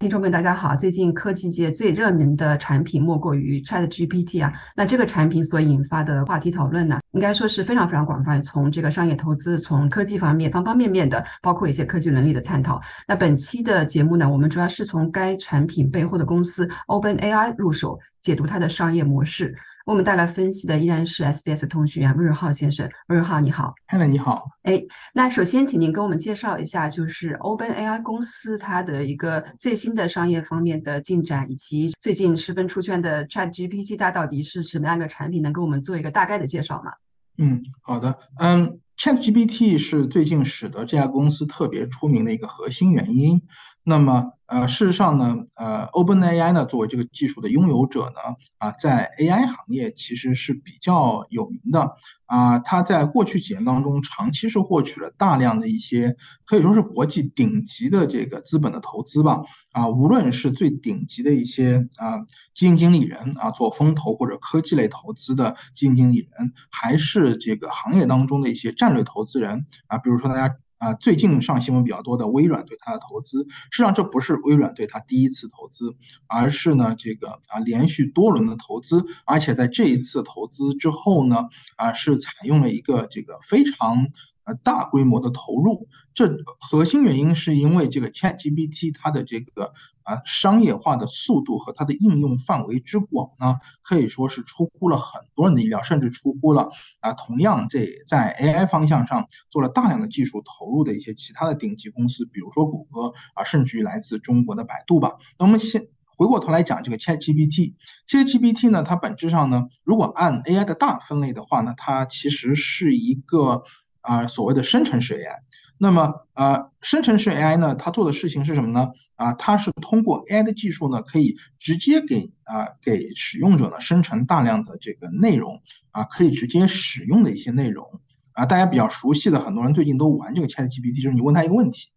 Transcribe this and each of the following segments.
听众们，大家好。最近科技界最热门的产品莫过于 Chat GPT 啊。那这个产品所引发的话题讨论呢，应该说是非常非常广泛，从这个商业投资，从科技方面方方面面的，包括一些科技伦理的探讨。那本期的节目呢，我们主要是从该产品背后的公司 OpenAI 入手，解读它的商业模式。为我们带来分析的依然是 SBS 通讯员温润浩先生。温润浩，你好。Hello，你好。哎，那首先，请您跟我们介绍一下，就是 OpenAI 公司它的一个最新的商业方面的进展，以及最近十分出圈的 ChatGPT，它到底是什么样的产品？能给我们做一个大概的介绍吗？嗯，好的。嗯，ChatGPT 是最近使得这家公司特别出名的一个核心原因。那么，呃，事实上呢，呃，OpenAI 呢作为这个技术的拥有者呢，啊，在 AI 行业其实是比较有名的啊。它在过去几年当中，长期是获取了大量的一些可以说是国际顶级的这个资本的投资吧啊。无论是最顶级的一些啊基金经理人啊，做风投或者科技类投资的基金经理人，还是这个行业当中的一些战略投资人啊，比如说大家。啊，最近上新闻比较多的微软对它的投资，实际上这不是微软对它第一次投资，而是呢这个啊连续多轮的投资，而且在这一次投资之后呢，啊是采用了一个这个非常。呃大规模的投入，这核心原因是因为这个 ChatGPT 它的这个啊商业化的速度和它的应用范围之广呢，可以说是出乎了很多人的意料，甚至出乎了啊同样这在 AI 方向上做了大量的技术投入的一些其他的顶级公司，比如说谷歌啊，甚至于来自中国的百度吧。那我们先回过头来讲这个 ChatGPT，ChatGPT 呢，它本质上呢，如果按 AI 的大分类的话呢，它其实是一个。啊，所谓的生成式 AI，那么呃，生成式 AI 呢，它做的事情是什么呢？啊，它是通过 AI 的技术呢，可以直接给啊给使用者呢生成大量的这个内容啊，可以直接使用的一些内容啊，大家比较熟悉的，很多人最近都玩这个 ChatGPT，就是你问他一个问题，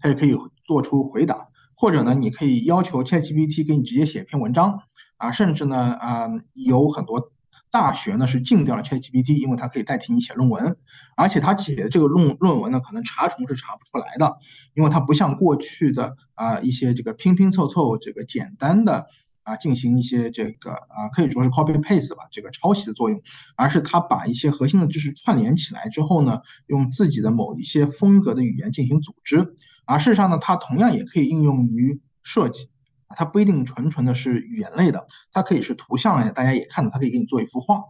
他也可以做出回答，或者呢，你可以要求 ChatGPT 给你直接写一篇文章啊，甚至呢啊有很多。大学呢是禁掉了 ChatGPT，因为它可以代替你写论文，而且它写的这个论论文呢，可能查重是查不出来的，因为它不像过去的啊一些这个拼拼凑凑这个简单的啊进行一些这个啊可以说是 copy paste 吧，这个抄袭的作用，而是它把一些核心的知识串联起来之后呢，用自己的某一些风格的语言进行组织，而事实上呢，它同样也可以应用于设计。它不一定纯纯的是语言类的，它可以是图像类的，大家也看到，它可以给你做一幅画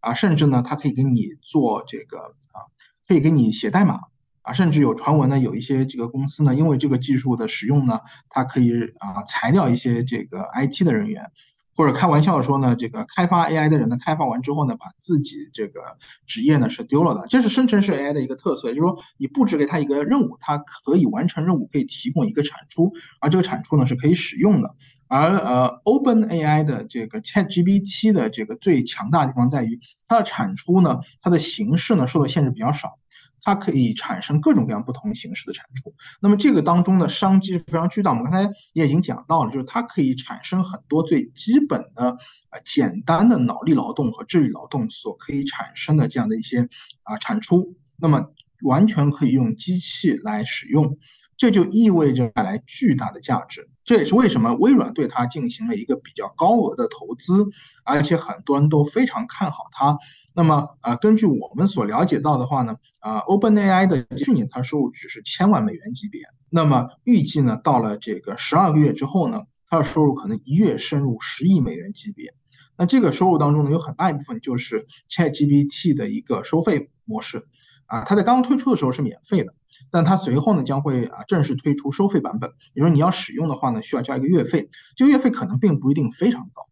啊，甚至呢，它可以给你做这个啊，可以给你写代码啊，甚至有传闻呢，有一些这个公司呢，因为这个技术的使用呢，它可以啊裁掉一些这个 IT 的人员。或者开玩笑的说呢，这个开发 AI 的人呢，开发完之后呢，把自己这个职业呢是丢了的。这是生成式 AI 的一个特色，就是说你布置给他一个任务，它可以完成任务，可以提供一个产出，而这个产出呢是可以使用的。而呃，OpenAI 的这个 ChatGPT 的这个最强大的地方在于，它的产出呢，它的形式呢受到限制比较少。它可以产生各种各样不同形式的产出，那么这个当中的商机是非常巨大。我们刚才也已经讲到了，就是它可以产生很多最基本的、呃简单的脑力劳动和智力劳动所可以产生的这样的一些啊产出，那么完全可以用机器来使用。这就意味着带来巨大的价值，这也是为什么微软对它进行了一个比较高额的投资，而且很多人都非常看好它。那么，呃，根据我们所了解到的话呢，啊，OpenAI 的去年它收入只是千万美元级别，那么预计呢，到了这个十二个月之后呢，它的收入可能一跃升入十亿美元级别。那这个收入当中呢，有很大一部分就是 ChatGPT 的一个收费模式，啊，它在刚刚推出的时候是免费的。但它随后呢将会啊正式推出收费版本，比如说你要使用的话呢，需要交一个月费，这个月费可能并不一定非常高，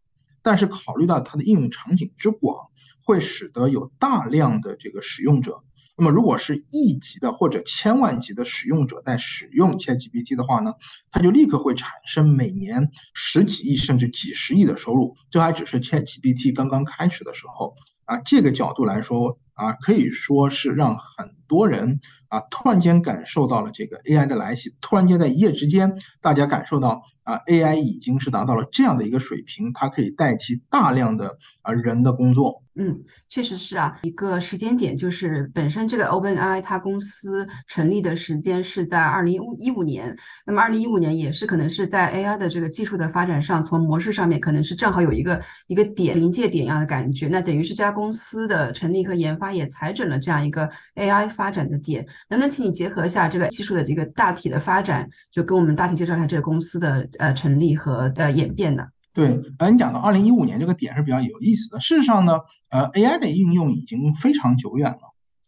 但是考虑到它的应用场景之广，会使得有大量的这个使用者。那么如果是亿级的或者千万级的使用者在使用 ChatGPT 的话呢，它就立刻会产生每年十几亿甚至几十亿的收入。这还只是 ChatGPT 刚刚开始的时候啊，这个角度来说。啊，可以说是让很多人啊突然间感受到了这个 AI 的来袭，突然间在一夜之间，大家感受到啊 AI 已经是达到了这样的一个水平，它可以代替大量的啊人的工作。嗯，确实是啊，一个时间点就是本身这个 OpenAI 它公司成立的时间是在二零一五年，那么二零一五年也是可能是在 AI 的这个技术的发展上，从模式上面可能是正好有一个一个点临界点一样的感觉，那等于是这家公司的成立和研发也踩准了这样一个 AI 发展的点。能不能请你结合一下这个技术的这个大体的发展，就跟我们大体介绍一下这个公司的呃成立和呃演变呢？对，呃，你讲到二零一五年这个点是比较有意思的。事实上呢，呃，AI 的应用已经非常久远了。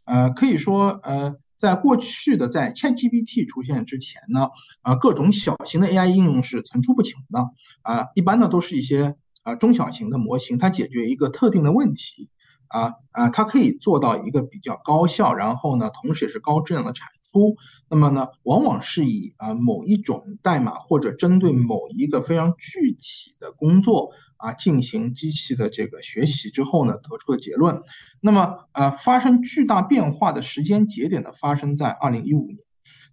呃，可以说，呃，在过去的在 ChatGPT 出现之前呢，呃，各种小型的 AI 应用是层出不穷的。啊，一般呢都是一些啊中小型的模型，它解决一个特定的问题。啊啊，它可以做到一个比较高效，然后呢，同时也是高质量的产出。那么呢，往往是以啊某一种代码或者针对某一个非常具体的工作啊进行机器的这个学习之后呢得出的结论。那么呃，发生巨大变化的时间节点呢，发生在二零一五年。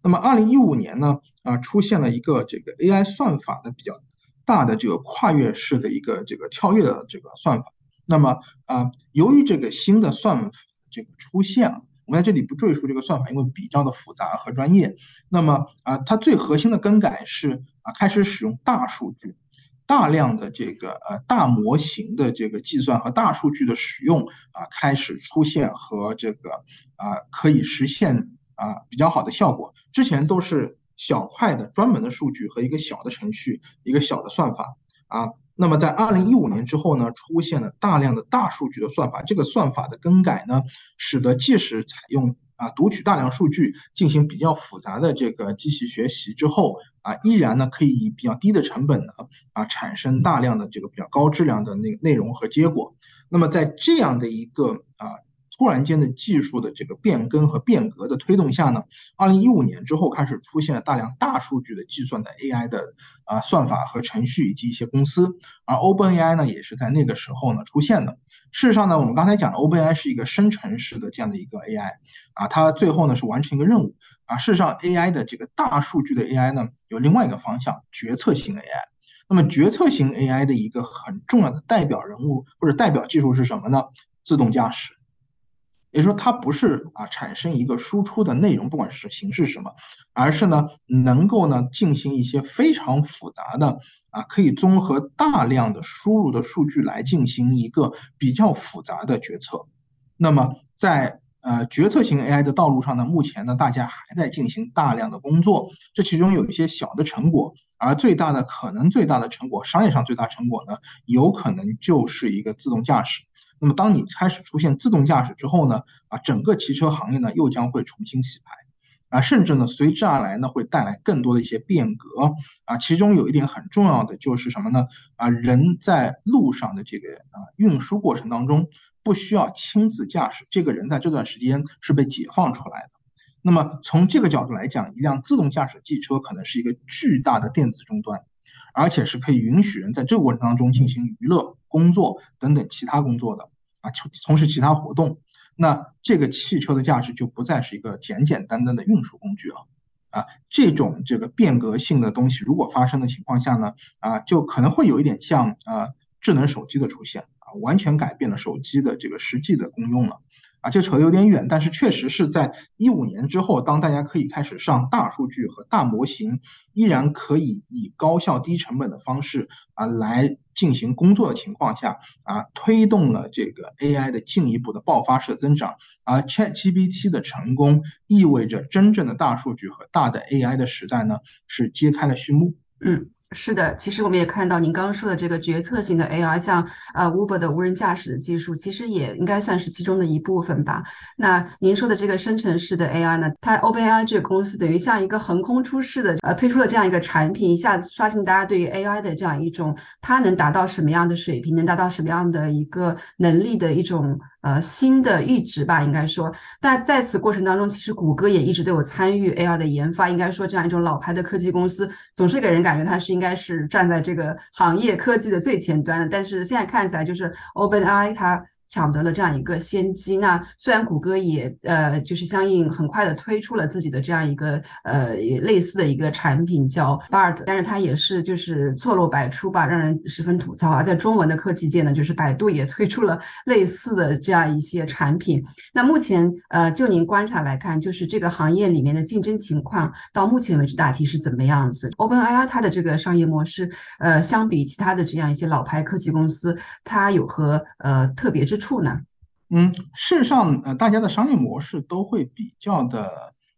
那么二零一五年呢啊出现了一个这个 AI 算法的比较大的这个跨越式的一个这个跳跃的这个算法。那么啊，由于这个新的算法这个出现了，我们在这里不赘述这个算法，因为比较的复杂和专业。那么啊，它最核心的更改是啊，开始使用大数据，大量的这个呃大模型的这个计算和大数据的使用啊，开始出现和这个啊可以实现啊比较好的效果。之前都是小块的专门的数据和一个小的程序，一个小的算法啊。那么在二零一五年之后呢，出现了大量的大数据的算法。这个算法的更改呢，使得即使采用啊读取大量数据进行比较复杂的这个机器学习之后啊，依然呢可以以比较低的成本呢啊产生大量的这个比较高质量的那内容和结果。那么在这样的一个啊。突然间的技术的这个变更和变革的推动下呢，二零一五年之后开始出现了大量大数据的计算的 AI 的啊算法和程序以及一些公司，而 OpenAI 呢也是在那个时候呢出现的。事实上呢，我们刚才讲的 OpenAI 是一个生成式的这样的一个 AI 啊，它最后呢是完成一个任务啊。事实上，AI 的这个大数据的 AI 呢有另外一个方向，决策型 AI。那么决策型 AI 的一个很重要的代表人物或者代表技术是什么呢？自动驾驶。也就是说，它不是啊产生一个输出的内容，不管是形式什么，而是呢能够呢进行一些非常复杂的啊，可以综合大量的输入的数据来进行一个比较复杂的决策。那么在呃决策型 AI 的道路上呢，目前呢大家还在进行大量的工作，这其中有一些小的成果，而最大的可能最大的成果，商业上最大成果呢，有可能就是一个自动驾驶。那么，当你开始出现自动驾驶之后呢，啊，整个汽车行业呢又将会重新洗牌，啊，甚至呢随之而来呢会带来更多的一些变革，啊，其中有一点很重要的就是什么呢？啊，人在路上的这个啊运输过程当中不需要亲自驾驶，这个人在这段时间是被解放出来的。那么从这个角度来讲，一辆自动驾驶汽车可能是一个巨大的电子终端。而且是可以允许人在这个过程当中进行娱乐、工作等等其他工作的啊，从从事其他活动。那这个汽车的价值就不再是一个简简单单的运输工具了啊。这种这个变革性的东西如果发生的情况下呢啊，就可能会有一点像啊智能手机的出现，完全改变了手机的这个实际的功用了。啊，这扯得有点远，但是确实是在一五年之后，当大家可以开始上大数据和大模型，依然可以以高效低成本的方式啊来进行工作的情况下，啊，推动了这个 AI 的进一步的爆发式增长。而 ChatGPT 的成功，意味着真正的大数据和大的 AI 的时代呢，是揭开了序幕。嗯。是的，其实我们也看到您刚刚说的这个决策性的 AI，像呃 Uber 的无人驾驶的技术，其实也应该算是其中的一部分吧。那您说的这个生成式的 AI 呢，它 OpenAI 这个公司等于像一个横空出世的，呃，推出了这样一个产品，一下子刷新大家对于 AI 的这样一种，它能达到什么样的水平，能达到什么样的一个能力的一种。呃，新的阈值吧，应该说，但在此过程当中，其实谷歌也一直都有参与 AR 的研发。应该说，这样一种老牌的科技公司，总是给人感觉它是应该是站在这个行业科技的最前端的。但是现在看起来，就是 OpenAI 它抢得了这样一个先机。那虽然谷歌也呃就是相应很快的推出了自己的这样一个呃类似的一个产品叫 Bard，但是它也是就是错落百出吧，让人十分吐槽。而在中文的科技界呢，就是百度也推出了类似的这样一些产品。那目前呃就您观察来看，就是这个行业里面的竞争情况到目前为止大体是怎么样子？OpenAI 它的这个商业模式呃相比其他的这样一些老牌科技公司，它有何呃特别之处呢？嗯，事实上，呃，大家的商业模式都会比较的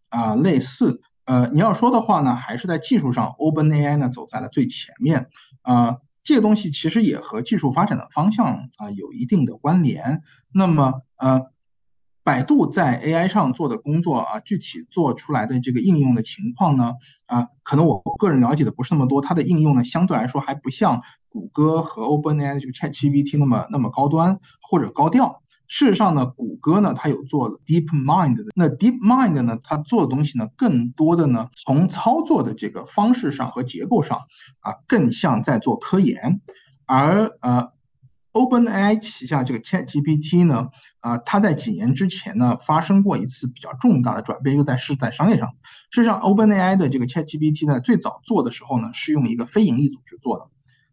啊类似。呃，你要说的话呢，还是在技术上，OpenAI 呢走在了最前面。啊，这个东西其实也和技术发展的方向啊有一定的关联。那么，呃，百度在 AI 上做的工作啊，具体做出来的这个应用的情况呢，啊，可能我个人了解的不是那么多。它的应用呢，相对来说还不像谷歌和 OpenAI 的这个 ChatGPT 那么那么高端或者高调。事实上呢，谷歌呢，它有做 DeepMind 的。那 DeepMind 呢，它做的东西呢，更多的呢，从操作的这个方式上和结构上啊，更像在做科研。而呃，OpenAI 旗下这个 ChatGPT 呢，啊，它在几年之前呢，发生过一次比较重大的转变，又在是在商业上。事实上，OpenAI 的这个 ChatGPT 呢，最早做的时候呢，是用一个非盈利组织做的。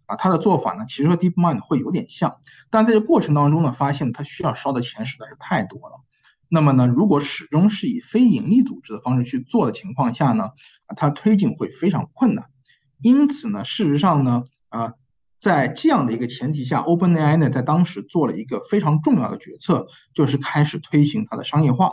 啊，它的做法呢，其实和 DeepMind 会有点像，但在这过程当中呢，发现它需要烧的钱实在是太多了。那么呢，如果始终是以非盈利组织的方式去做的情况下呢，啊，它推进会非常困难。因此呢，事实上呢，啊，在这样的一个前提下，OpenAI 呢，在当时做了一个非常重要的决策，就是开始推行它的商业化。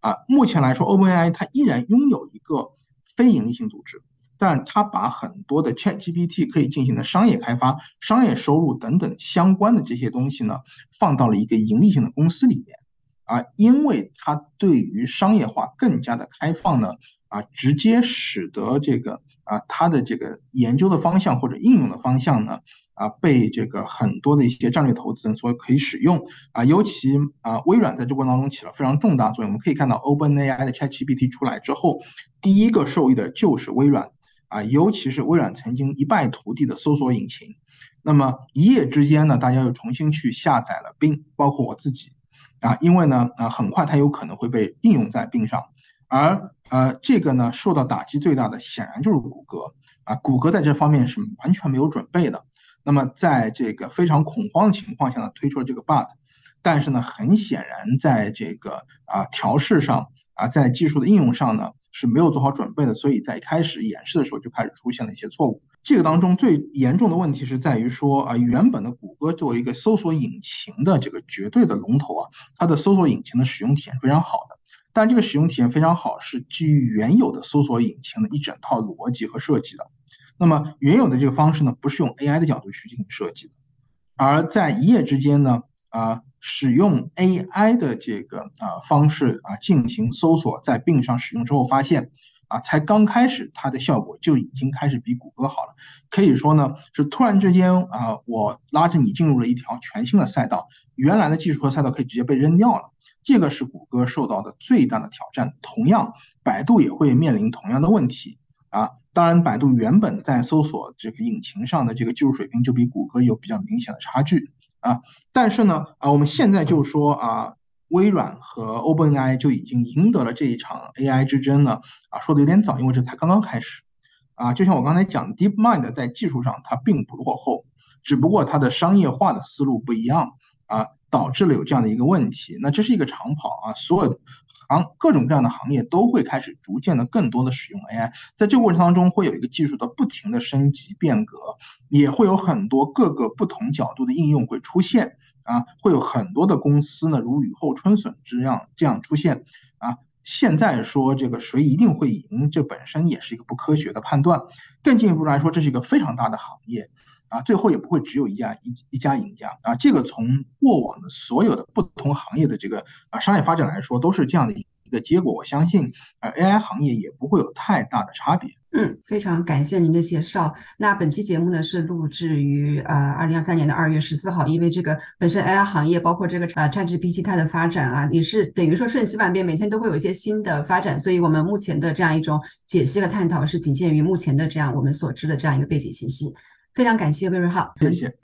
啊，目前来说，OpenAI 它依然拥有一个非盈利性组织。但它把很多的 ChatGPT 可以进行的商业开发、商业收入等等相关的这些东西呢，放到了一个盈利性的公司里面，啊，因为它对于商业化更加的开放呢，啊，直接使得这个啊它的这个研究的方向或者应用的方向呢。啊，被这个很多的一些战略投资人所可以使用啊，尤其啊，微软在这过程当中起了非常重大作用。我们可以看到，OpenAI 的 ChatGPT 出来之后，第一个受益的就是微软啊，尤其是微软曾经一败涂地的搜索引擎。那么一夜之间呢，大家又重新去下载了并包括我自己啊，因为呢啊，很快它有可能会被应用在并上，而呃，这个呢受到打击最大的显然就是谷歌啊，谷歌在这方面是完全没有准备的。那么，在这个非常恐慌的情况下呢，推出了这个 But，但是呢，很显然，在这个啊调试上啊，在技术的应用上呢是没有做好准备的，所以在一开始演示的时候就开始出现了一些错误。这个当中最严重的问题是在于说啊，原本的谷歌作为一个搜索引擎的这个绝对的龙头啊，它的搜索引擎的使用体验是非常好的，但这个使用体验非常好是基于原有的搜索引擎的一整套逻辑和设计的。那么原有的这个方式呢，不是用 AI 的角度去进行设计的，而在一夜之间呢，啊，使用 AI 的这个啊方式啊进行搜索，在病上使用之后，发现啊，才刚开始它的效果就已经开始比谷歌好了。可以说呢，是突然之间啊，我拉着你进入了一条全新的赛道，原来的技术和赛道可以直接被扔掉了。这个是谷歌受到的最大的挑战。同样，百度也会面临同样的问题啊。当然，百度原本在搜索这个引擎上的这个技术水平就比谷歌有比较明显的差距啊。但是呢，啊，我们现在就说啊，微软和 OpenAI 就已经赢得了这一场 AI 之争呢。啊，说的有点早，因为这才刚刚开始啊。就像我刚才讲，DeepMind 在技术上它并不落后，只不过它的商业化的思路不一样啊。导致了有这样的一个问题，那这是一个长跑啊，所有行各种各样的行业都会开始逐渐的更多的使用 AI，在这个过程当中会有一个技术的不停的升级变革，也会有很多各个不同角度的应用会出现啊，会有很多的公司呢如雨后春笋这样这样出现啊。现在说这个谁一定会赢，这本身也是一个不科学的判断。更进一步来说，这是一个非常大的行业。啊，最后也不会只有一家一一家赢家啊！这个从过往的所有的不同行业的这个啊商业发展来说，都是这样的一个结果。我相信，呃，AI 行业也不会有太大的差别。嗯，非常感谢您的介绍。那本期节目呢是录制于呃二零二三年的二月十四号，因为这个本身 AI 行业包括这个呃 ChatGPT 它的发展啊，也是等于说瞬息万变，每天都会有一些新的发展，所以我们目前的这样一种解析和探讨是仅限于目前的这样我们所知的这样一个背景信息。非常感谢魏瑞浩，谢谢。